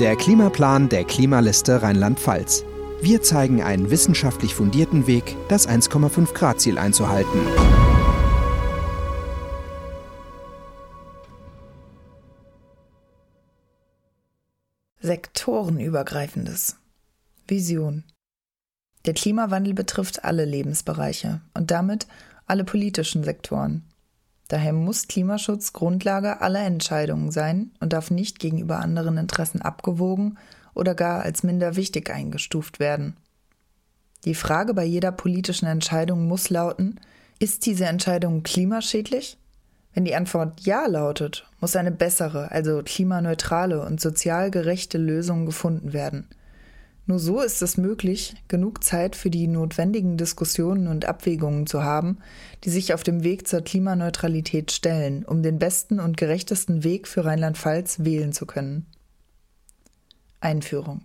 Der Klimaplan der Klimaliste Rheinland-Pfalz. Wir zeigen einen wissenschaftlich fundierten Weg, das 1,5 Grad Ziel einzuhalten. Sektorenübergreifendes. Vision. Der Klimawandel betrifft alle Lebensbereiche und damit alle politischen Sektoren. Daher muss Klimaschutz Grundlage aller Entscheidungen sein und darf nicht gegenüber anderen Interessen abgewogen oder gar als minder wichtig eingestuft werden. Die Frage bei jeder politischen Entscheidung muss lauten, ist diese Entscheidung klimaschädlich? Wenn die Antwort Ja lautet, muss eine bessere, also klimaneutrale und sozial gerechte Lösung gefunden werden. Nur so ist es möglich, genug Zeit für die notwendigen Diskussionen und Abwägungen zu haben, die sich auf dem Weg zur Klimaneutralität stellen, um den besten und gerechtesten Weg für Rheinland-Pfalz wählen zu können. Einführung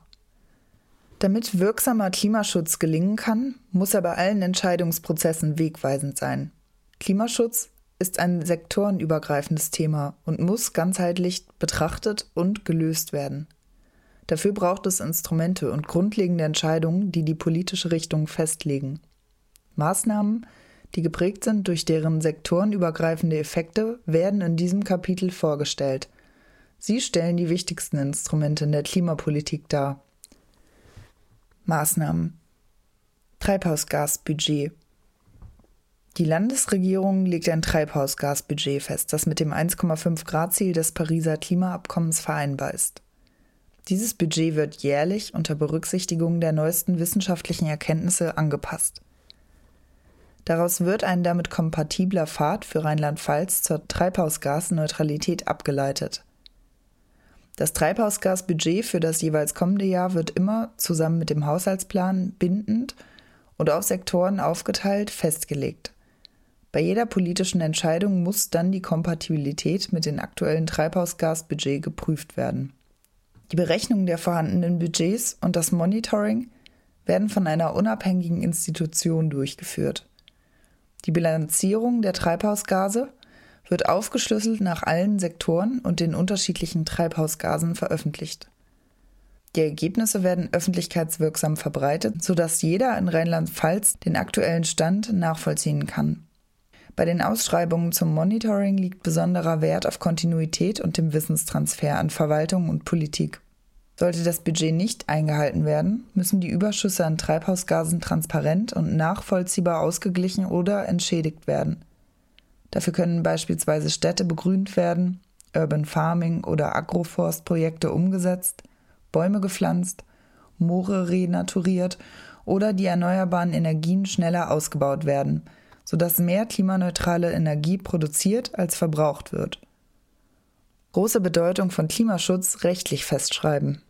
damit wirksamer Klimaschutz gelingen kann, muss er bei allen Entscheidungsprozessen wegweisend sein. Klimaschutz ist ein sektorenübergreifendes Thema und muss ganzheitlich betrachtet und gelöst werden. Dafür braucht es Instrumente und grundlegende Entscheidungen, die die politische Richtung festlegen. Maßnahmen, die geprägt sind durch deren sektorenübergreifende Effekte, werden in diesem Kapitel vorgestellt. Sie stellen die wichtigsten Instrumente in der Klimapolitik dar. Maßnahmen Treibhausgasbudget die Landesregierung legt ein Treibhausgasbudget fest, das mit dem 1,5 Grad Ziel des Pariser Klimaabkommens vereinbar ist. Dieses Budget wird jährlich unter Berücksichtigung der neuesten wissenschaftlichen Erkenntnisse angepasst. Daraus wird ein damit kompatibler Pfad für Rheinland-Pfalz zur Treibhausgasneutralität abgeleitet. Das Treibhausgasbudget für das jeweils kommende Jahr wird immer zusammen mit dem Haushaltsplan bindend und auf Sektoren aufgeteilt festgelegt. Bei jeder politischen Entscheidung muss dann die Kompatibilität mit dem aktuellen Treibhausgasbudget geprüft werden. Die Berechnung der vorhandenen Budgets und das Monitoring werden von einer unabhängigen Institution durchgeführt. Die Bilanzierung der Treibhausgase wird aufgeschlüsselt nach allen Sektoren und den unterschiedlichen Treibhausgasen veröffentlicht. Die Ergebnisse werden öffentlichkeitswirksam verbreitet, sodass jeder in Rheinland-Pfalz den aktuellen Stand nachvollziehen kann. Bei den Ausschreibungen zum Monitoring liegt besonderer Wert auf Kontinuität und dem Wissenstransfer an Verwaltung und Politik. Sollte das Budget nicht eingehalten werden, müssen die Überschüsse an Treibhausgasen transparent und nachvollziehbar ausgeglichen oder entschädigt werden. Dafür können beispielsweise Städte begrünt werden, Urban Farming oder Agroforstprojekte umgesetzt, Bäume gepflanzt, Moore renaturiert oder die erneuerbaren Energien schneller ausgebaut werden – sodass mehr klimaneutrale Energie produziert als verbraucht wird. Große Bedeutung von Klimaschutz rechtlich festschreiben.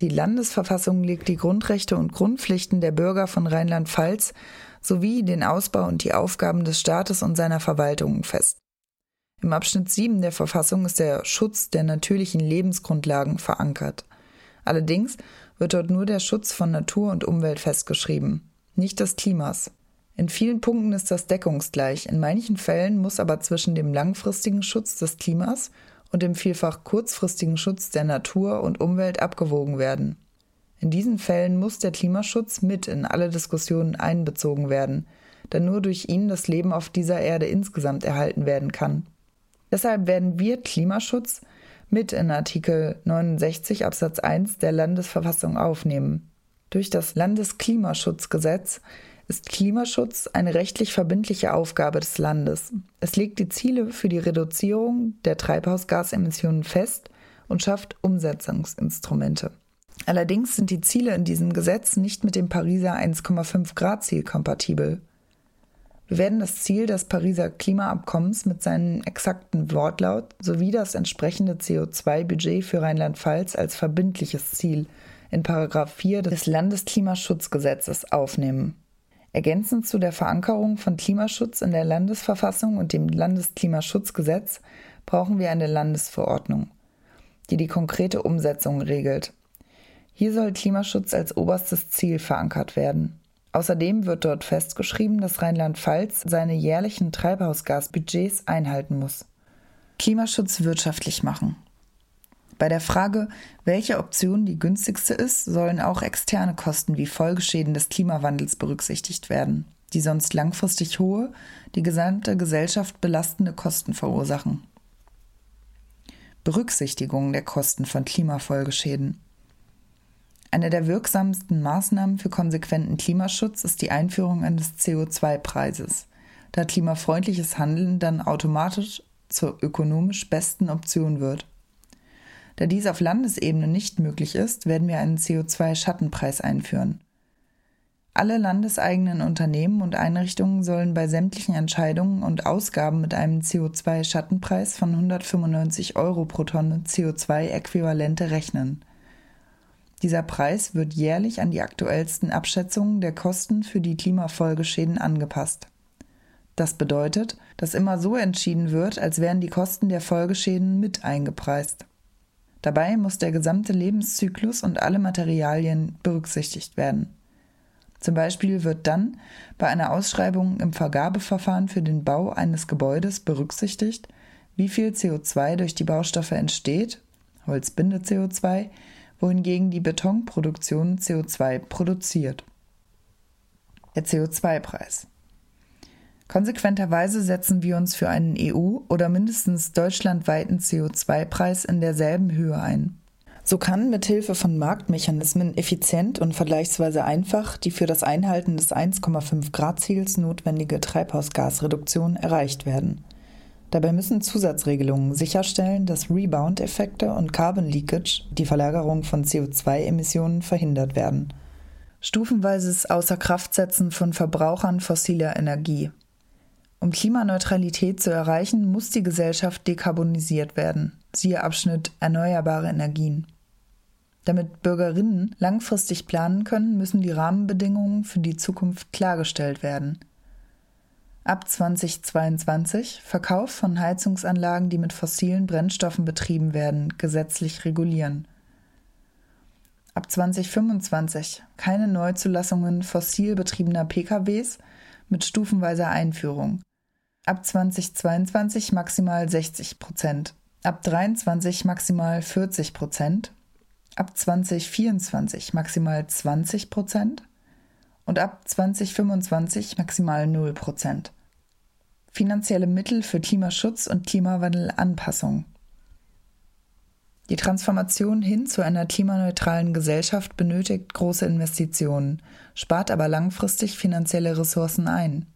Die Landesverfassung legt die Grundrechte und Grundpflichten der Bürger von Rheinland-Pfalz sowie den Ausbau und die Aufgaben des Staates und seiner Verwaltungen fest. Im Abschnitt 7 der Verfassung ist der Schutz der natürlichen Lebensgrundlagen verankert. Allerdings wird dort nur der Schutz von Natur und Umwelt festgeschrieben, nicht des Klimas. In vielen Punkten ist das deckungsgleich, in manchen Fällen muss aber zwischen dem langfristigen Schutz des Klimas und dem vielfach kurzfristigen Schutz der Natur und Umwelt abgewogen werden. In diesen Fällen muss der Klimaschutz mit in alle Diskussionen einbezogen werden, da nur durch ihn das Leben auf dieser Erde insgesamt erhalten werden kann. Deshalb werden wir Klimaschutz mit in Artikel 69 Absatz 1 der Landesverfassung aufnehmen. Durch das Landesklimaschutzgesetz ist Klimaschutz eine rechtlich verbindliche Aufgabe des Landes. Es legt die Ziele für die Reduzierung der Treibhausgasemissionen fest und schafft Umsetzungsinstrumente. Allerdings sind die Ziele in diesem Gesetz nicht mit dem Pariser 1,5 Grad Ziel kompatibel. Wir werden das Ziel des Pariser Klimaabkommens mit seinem exakten Wortlaut sowie das entsprechende CO2-Budget für Rheinland-Pfalz als verbindliches Ziel in Paragraph 4 des Landesklimaschutzgesetzes aufnehmen. Ergänzend zu der Verankerung von Klimaschutz in der Landesverfassung und dem Landesklimaschutzgesetz brauchen wir eine Landesverordnung, die die konkrete Umsetzung regelt. Hier soll Klimaschutz als oberstes Ziel verankert werden. Außerdem wird dort festgeschrieben, dass Rheinland-Pfalz seine jährlichen Treibhausgasbudgets einhalten muss. Klimaschutz wirtschaftlich machen. Bei der Frage, welche Option die günstigste ist, sollen auch externe Kosten wie Folgeschäden des Klimawandels berücksichtigt werden, die sonst langfristig hohe, die gesamte Gesellschaft belastende Kosten verursachen. Berücksichtigung der Kosten von Klimafolgeschäden. Eine der wirksamsten Maßnahmen für konsequenten Klimaschutz ist die Einführung eines CO2-Preises, da klimafreundliches Handeln dann automatisch zur ökonomisch besten Option wird. Da dies auf Landesebene nicht möglich ist, werden wir einen CO2-Schattenpreis einführen. Alle landeseigenen Unternehmen und Einrichtungen sollen bei sämtlichen Entscheidungen und Ausgaben mit einem CO2-Schattenpreis von 195 Euro pro Tonne CO2-Äquivalente rechnen. Dieser Preis wird jährlich an die aktuellsten Abschätzungen der Kosten für die Klimafolgeschäden angepasst. Das bedeutet, dass immer so entschieden wird, als wären die Kosten der Folgeschäden mit eingepreist. Dabei muss der gesamte Lebenszyklus und alle Materialien berücksichtigt werden. Zum Beispiel wird dann bei einer Ausschreibung im Vergabeverfahren für den Bau eines Gebäudes berücksichtigt, wie viel CO2 durch die Baustoffe entsteht, Holz bindet CO2, wohingegen die Betonproduktion CO2 produziert. Der CO2-Preis. Konsequenterweise setzen wir uns für einen EU- oder mindestens deutschlandweiten CO2-Preis in derselben Höhe ein. So kann mithilfe von Marktmechanismen effizient und vergleichsweise einfach die für das Einhalten des 1,5 Grad Ziels notwendige Treibhausgasreduktion erreicht werden. Dabei müssen Zusatzregelungen sicherstellen, dass Rebound-Effekte und Carbon Leakage, die Verlagerung von CO2-Emissionen, verhindert werden. Stufenweises Außerkraftsetzen von Verbrauchern fossiler Energie. Um Klimaneutralität zu erreichen, muss die Gesellschaft dekarbonisiert werden. Siehe Abschnitt Erneuerbare Energien. Damit Bürgerinnen langfristig planen können, müssen die Rahmenbedingungen für die Zukunft klargestellt werden. Ab 2022 Verkauf von Heizungsanlagen, die mit fossilen Brennstoffen betrieben werden, gesetzlich regulieren. Ab 2025 keine Neuzulassungen fossil betriebener PKWs mit stufenweiser Einführung ab 2022 maximal 60 Prozent, ab 23 maximal 40 Prozent, ab 2024 maximal 20 Prozent und ab 2025 maximal 0 Prozent. Finanzielle Mittel für Klimaschutz und Klimawandelanpassung. Die Transformation hin zu einer klimaneutralen Gesellschaft benötigt große Investitionen, spart aber langfristig finanzielle Ressourcen ein.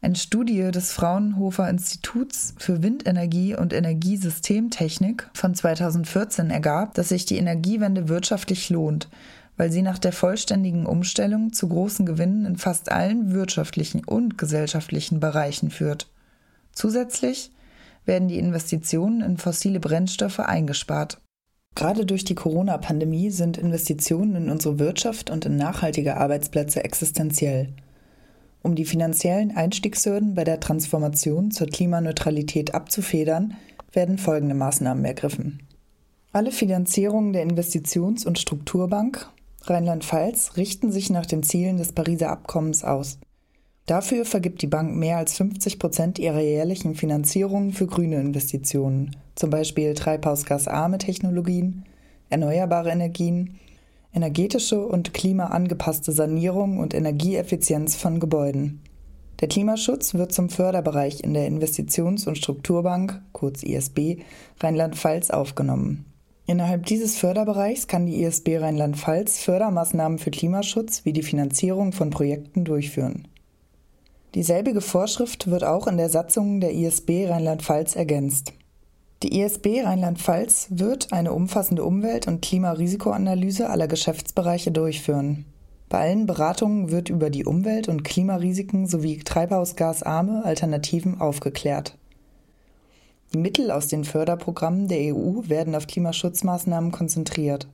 Eine Studie des Fraunhofer Instituts für Windenergie und Energiesystemtechnik von 2014 ergab, dass sich die Energiewende wirtschaftlich lohnt, weil sie nach der vollständigen Umstellung zu großen Gewinnen in fast allen wirtschaftlichen und gesellschaftlichen Bereichen führt. Zusätzlich werden die Investitionen in fossile Brennstoffe eingespart. Gerade durch die Corona-Pandemie sind Investitionen in unsere Wirtschaft und in nachhaltige Arbeitsplätze existenziell. Um die finanziellen Einstiegshürden bei der Transformation zur Klimaneutralität abzufedern, werden folgende Maßnahmen ergriffen. Alle Finanzierungen der Investitions- und Strukturbank Rheinland-Pfalz richten sich nach den Zielen des Pariser Abkommens aus. Dafür vergibt die Bank mehr als 50 Prozent ihrer jährlichen Finanzierungen für grüne Investitionen, zum Beispiel treibhausgasarme Technologien, erneuerbare Energien, energetische und klimaangepasste Sanierung und Energieeffizienz von Gebäuden. Der Klimaschutz wird zum Förderbereich in der Investitions- und Strukturbank, kurz ISB, Rheinland-Pfalz aufgenommen. Innerhalb dieses Förderbereichs kann die ISB Rheinland-Pfalz Fördermaßnahmen für Klimaschutz wie die Finanzierung von Projekten durchführen. Dieselbige Vorschrift wird auch in der Satzung der ISB Rheinland-Pfalz ergänzt. Die ISB Rheinland-Pfalz wird eine umfassende Umwelt- und Klimarisikoanalyse aller Geschäftsbereiche durchführen. Bei allen Beratungen wird über die Umwelt- und Klimarisiken sowie treibhausgasarme Alternativen aufgeklärt. Die Mittel aus den Förderprogrammen der EU werden auf Klimaschutzmaßnahmen konzentriert.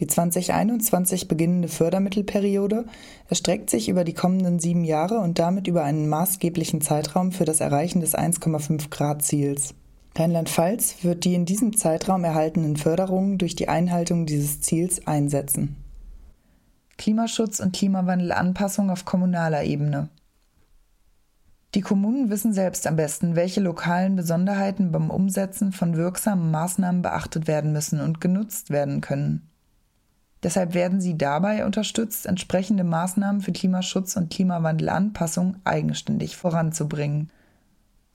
Die 2021 beginnende Fördermittelperiode erstreckt sich über die kommenden sieben Jahre und damit über einen maßgeblichen Zeitraum für das Erreichen des 1,5 Grad Ziels. Rheinland-Pfalz wird die in diesem Zeitraum erhaltenen Förderungen durch die Einhaltung dieses Ziels einsetzen. Klimaschutz und Klimawandelanpassung auf kommunaler Ebene. Die Kommunen wissen selbst am besten, welche lokalen Besonderheiten beim Umsetzen von wirksamen Maßnahmen beachtet werden müssen und genutzt werden können. Deshalb werden sie dabei unterstützt, entsprechende Maßnahmen für Klimaschutz und Klimawandelanpassung eigenständig voranzubringen.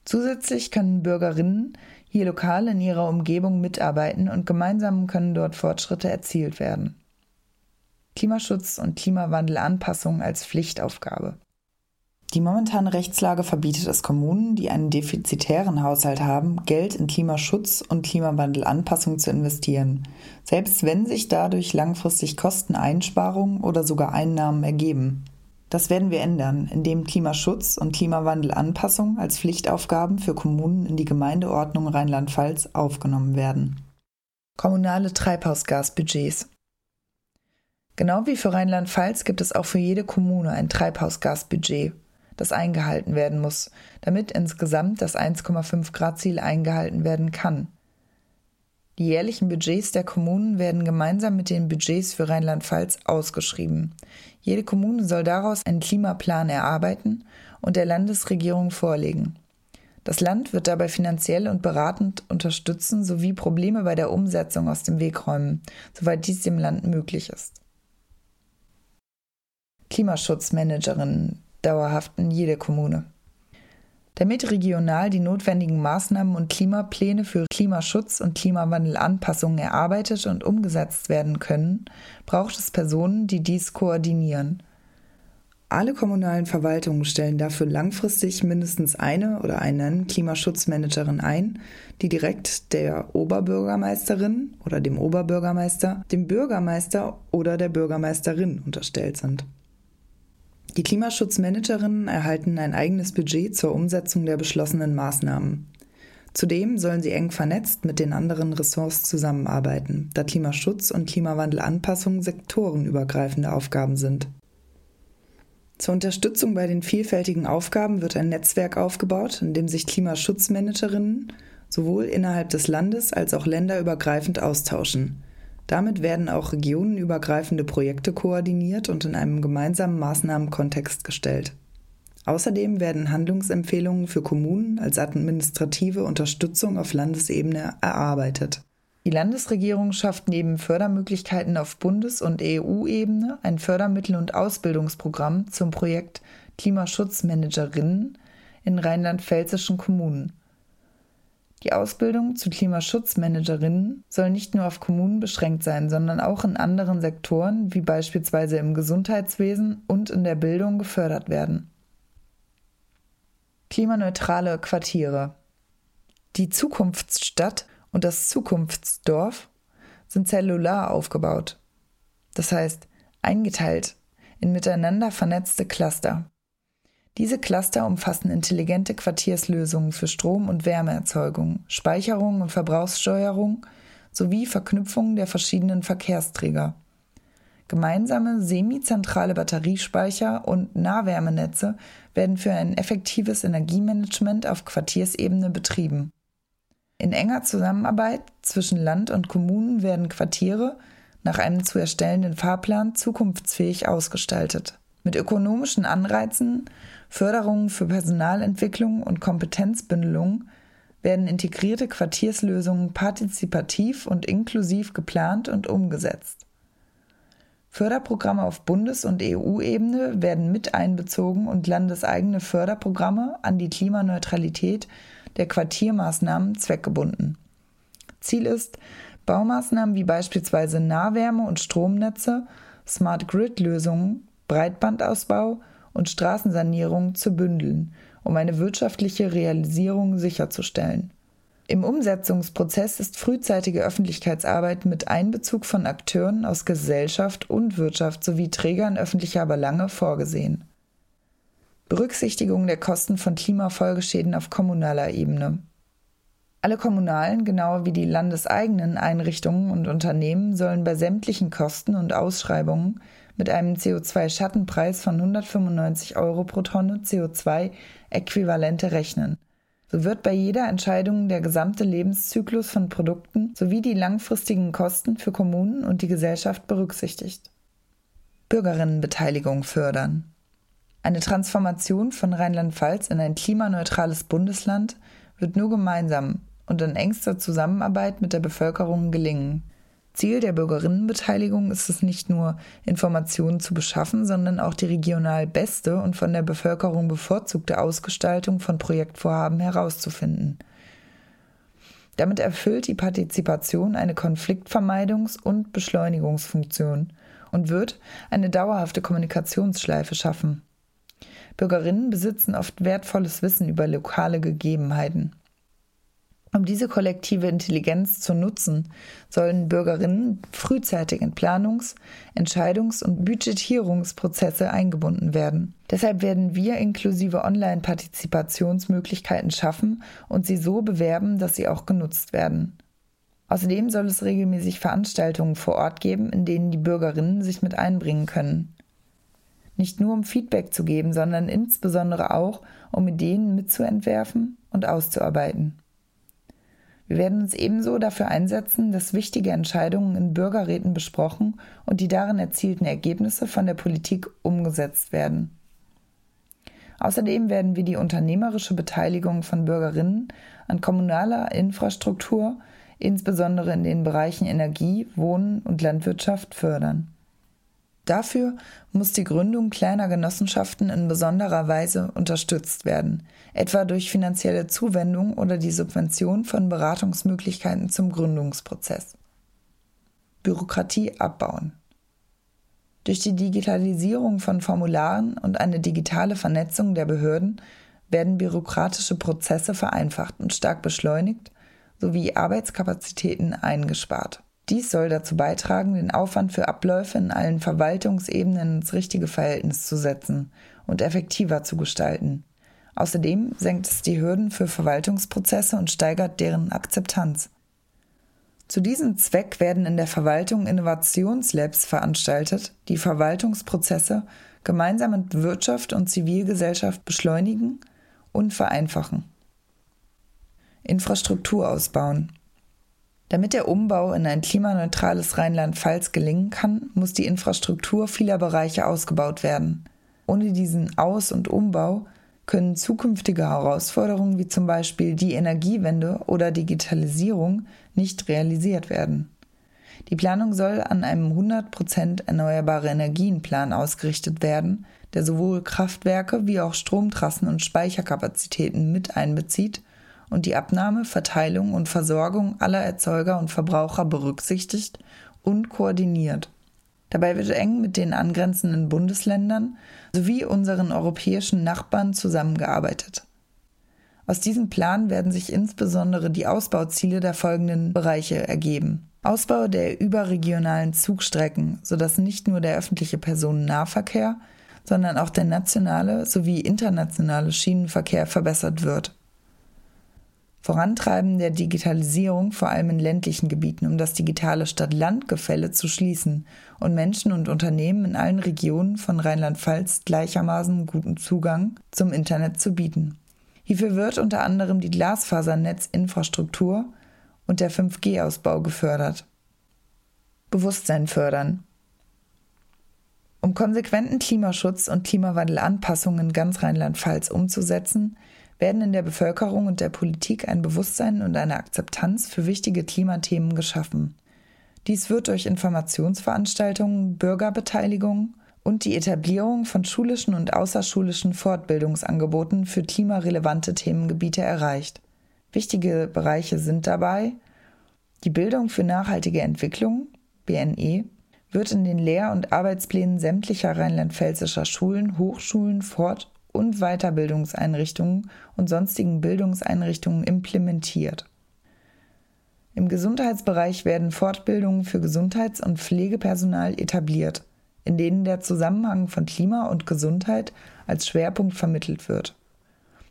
Zusätzlich können Bürgerinnen hier lokal in ihrer Umgebung mitarbeiten und gemeinsam können dort Fortschritte erzielt werden. Klimaschutz und Klimawandelanpassung als Pflichtaufgabe. Die momentane Rechtslage verbietet es Kommunen, die einen defizitären Haushalt haben, Geld in Klimaschutz und Klimawandelanpassung zu investieren, selbst wenn sich dadurch langfristig Kosteneinsparungen oder sogar Einnahmen ergeben. Das werden wir ändern, indem Klimaschutz und Klimawandelanpassung als Pflichtaufgaben für Kommunen in die Gemeindeordnung Rheinland-Pfalz aufgenommen werden. Kommunale Treibhausgasbudgets Genau wie für Rheinland-Pfalz gibt es auch für jede Kommune ein Treibhausgasbudget das eingehalten werden muss, damit insgesamt das 1,5 Grad Ziel eingehalten werden kann. Die jährlichen Budgets der Kommunen werden gemeinsam mit den Budgets für Rheinland-Pfalz ausgeschrieben. Jede Kommune soll daraus einen Klimaplan erarbeiten und der Landesregierung vorlegen. Das Land wird dabei finanziell und beratend unterstützen sowie Probleme bei der Umsetzung aus dem Weg räumen, soweit dies dem Land möglich ist. Klimaschutzmanagerinnen dauerhaft in jeder Kommune. Damit regional die notwendigen Maßnahmen und Klimapläne für Klimaschutz und Klimawandelanpassungen erarbeitet und umgesetzt werden können, braucht es Personen, die dies koordinieren. Alle kommunalen Verwaltungen stellen dafür langfristig mindestens eine oder einen Klimaschutzmanagerin ein, die direkt der Oberbürgermeisterin oder dem Oberbürgermeister, dem Bürgermeister oder der Bürgermeisterin unterstellt sind. Die Klimaschutzmanagerinnen erhalten ein eigenes Budget zur Umsetzung der beschlossenen Maßnahmen. Zudem sollen sie eng vernetzt mit den anderen Ressorts zusammenarbeiten, da Klimaschutz und Klimawandelanpassung sektorenübergreifende Aufgaben sind. Zur Unterstützung bei den vielfältigen Aufgaben wird ein Netzwerk aufgebaut, in dem sich Klimaschutzmanagerinnen sowohl innerhalb des Landes als auch länderübergreifend austauschen. Damit werden auch regionenübergreifende Projekte koordiniert und in einem gemeinsamen Maßnahmenkontext gestellt. Außerdem werden Handlungsempfehlungen für Kommunen als administrative Unterstützung auf Landesebene erarbeitet. Die Landesregierung schafft neben Fördermöglichkeiten auf Bundes- und EU-Ebene ein Fördermittel- und Ausbildungsprogramm zum Projekt Klimaschutzmanagerinnen in rheinland-pfälzischen Kommunen. Die Ausbildung zu Klimaschutzmanagerinnen soll nicht nur auf Kommunen beschränkt sein, sondern auch in anderen Sektoren, wie beispielsweise im Gesundheitswesen und in der Bildung, gefördert werden. Klimaneutrale Quartiere. Die Zukunftsstadt und das Zukunftsdorf sind zellular aufgebaut. Das heißt, eingeteilt in miteinander vernetzte Cluster. Diese Cluster umfassen intelligente Quartierslösungen für Strom- und Wärmeerzeugung, Speicherung und Verbrauchssteuerung sowie Verknüpfungen der verschiedenen Verkehrsträger. Gemeinsame semizentrale Batteriespeicher und Nahwärmenetze werden für ein effektives Energiemanagement auf Quartiersebene betrieben. In enger Zusammenarbeit zwischen Land und Kommunen werden Quartiere nach einem zu erstellenden Fahrplan zukunftsfähig ausgestaltet. Mit ökonomischen Anreizen Förderungen für Personalentwicklung und Kompetenzbündelung werden integrierte Quartierslösungen partizipativ und inklusiv geplant und umgesetzt. Förderprogramme auf Bundes- und EU-Ebene werden mit einbezogen und landeseigene Förderprogramme an die Klimaneutralität der Quartiermaßnahmen zweckgebunden. Ziel ist, Baumaßnahmen wie beispielsweise Nahwärme- und Stromnetze, Smart Grid-Lösungen, Breitbandausbau und Straßensanierung zu bündeln, um eine wirtschaftliche Realisierung sicherzustellen. Im Umsetzungsprozess ist frühzeitige Öffentlichkeitsarbeit mit Einbezug von Akteuren aus Gesellschaft und Wirtschaft sowie Trägern öffentlicher Belange vorgesehen. Berücksichtigung der Kosten von Klimafolgeschäden auf kommunaler Ebene. Alle kommunalen, genau wie die landeseigenen Einrichtungen und Unternehmen sollen bei sämtlichen Kosten und Ausschreibungen mit einem CO2-Schattenpreis von 195 Euro pro Tonne CO2-Äquivalente rechnen. So wird bei jeder Entscheidung der gesamte Lebenszyklus von Produkten sowie die langfristigen Kosten für Kommunen und die Gesellschaft berücksichtigt. Bürgerinnenbeteiligung fördern. Eine Transformation von Rheinland-Pfalz in ein klimaneutrales Bundesland wird nur gemeinsam und in engster Zusammenarbeit mit der Bevölkerung gelingen. Ziel der Bürgerinnenbeteiligung ist es nicht nur, Informationen zu beschaffen, sondern auch die regional beste und von der Bevölkerung bevorzugte Ausgestaltung von Projektvorhaben herauszufinden. Damit erfüllt die Partizipation eine Konfliktvermeidungs- und Beschleunigungsfunktion und wird eine dauerhafte Kommunikationsschleife schaffen. Bürgerinnen besitzen oft wertvolles Wissen über lokale Gegebenheiten. Um diese kollektive Intelligenz zu nutzen, sollen Bürgerinnen frühzeitig in Planungs-, Entscheidungs- und Budgetierungsprozesse eingebunden werden. Deshalb werden wir inklusive Online-Partizipationsmöglichkeiten schaffen und sie so bewerben, dass sie auch genutzt werden. Außerdem soll es regelmäßig Veranstaltungen vor Ort geben, in denen die Bürgerinnen sich mit einbringen können. Nicht nur um Feedback zu geben, sondern insbesondere auch, um Ideen mitzuentwerfen und auszuarbeiten. Wir werden uns ebenso dafür einsetzen, dass wichtige Entscheidungen in Bürgerräten besprochen und die darin erzielten Ergebnisse von der Politik umgesetzt werden. Außerdem werden wir die unternehmerische Beteiligung von Bürgerinnen an kommunaler Infrastruktur, insbesondere in den Bereichen Energie, Wohnen und Landwirtschaft, fördern. Dafür muss die Gründung kleiner Genossenschaften in besonderer Weise unterstützt werden, etwa durch finanzielle Zuwendung oder die Subvention von Beratungsmöglichkeiten zum Gründungsprozess. Bürokratie abbauen. Durch die Digitalisierung von Formularen und eine digitale Vernetzung der Behörden werden bürokratische Prozesse vereinfacht und stark beschleunigt sowie Arbeitskapazitäten eingespart. Dies soll dazu beitragen, den Aufwand für Abläufe in allen Verwaltungsebenen ins richtige Verhältnis zu setzen und effektiver zu gestalten. Außerdem senkt es die Hürden für Verwaltungsprozesse und steigert deren Akzeptanz. Zu diesem Zweck werden in der Verwaltung Innovationslabs veranstaltet, die Verwaltungsprozesse gemeinsam mit Wirtschaft und Zivilgesellschaft beschleunigen und vereinfachen. Infrastruktur ausbauen. Damit der Umbau in ein klimaneutrales Rheinland-Pfalz gelingen kann, muss die Infrastruktur vieler Bereiche ausgebaut werden. Ohne diesen Aus- und Umbau können zukünftige Herausforderungen wie zum Beispiel die Energiewende oder Digitalisierung nicht realisiert werden. Die Planung soll an einem 100% erneuerbare Energienplan ausgerichtet werden, der sowohl Kraftwerke wie auch Stromtrassen und Speicherkapazitäten mit einbezieht und die Abnahme, Verteilung und Versorgung aller Erzeuger und Verbraucher berücksichtigt und koordiniert. Dabei wird eng mit den angrenzenden Bundesländern sowie unseren europäischen Nachbarn zusammengearbeitet. Aus diesem Plan werden sich insbesondere die Ausbauziele der folgenden Bereiche ergeben. Ausbau der überregionalen Zugstrecken, sodass nicht nur der öffentliche Personennahverkehr, sondern auch der nationale sowie internationale Schienenverkehr verbessert wird. Vorantreiben der Digitalisierung vor allem in ländlichen Gebieten, um das digitale Stadt-Land-Gefälle zu schließen und Menschen und Unternehmen in allen Regionen von Rheinland-Pfalz gleichermaßen guten Zugang zum Internet zu bieten. Hierfür wird unter anderem die Glasfasernetzinfrastruktur und der 5G-Ausbau gefördert. Bewusstsein fördern. Um konsequenten Klimaschutz und Klimawandelanpassungen in ganz Rheinland-Pfalz umzusetzen, werden in der Bevölkerung und der Politik ein Bewusstsein und eine Akzeptanz für wichtige Klimathemen geschaffen. Dies wird durch Informationsveranstaltungen, Bürgerbeteiligung und die Etablierung von schulischen und außerschulischen Fortbildungsangeboten für klimarelevante Themengebiete erreicht. Wichtige Bereiche sind dabei die Bildung für nachhaltige Entwicklung, BNE, wird in den Lehr- und Arbeitsplänen sämtlicher rheinland-pfälzischer Schulen, Hochschulen, Fort- und Weiterbildungseinrichtungen und sonstigen Bildungseinrichtungen implementiert. Im Gesundheitsbereich werden Fortbildungen für Gesundheits- und Pflegepersonal etabliert, in denen der Zusammenhang von Klima und Gesundheit als Schwerpunkt vermittelt wird.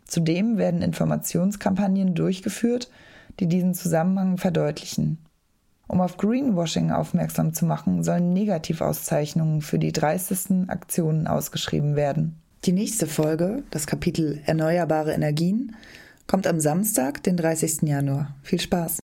Zudem werden Informationskampagnen durchgeführt, die diesen Zusammenhang verdeutlichen. Um auf Greenwashing aufmerksam zu machen, sollen Negativauszeichnungen für die dreistesten Aktionen ausgeschrieben werden. Die nächste Folge, das Kapitel Erneuerbare Energien, kommt am Samstag, den 30. Januar. Viel Spaß!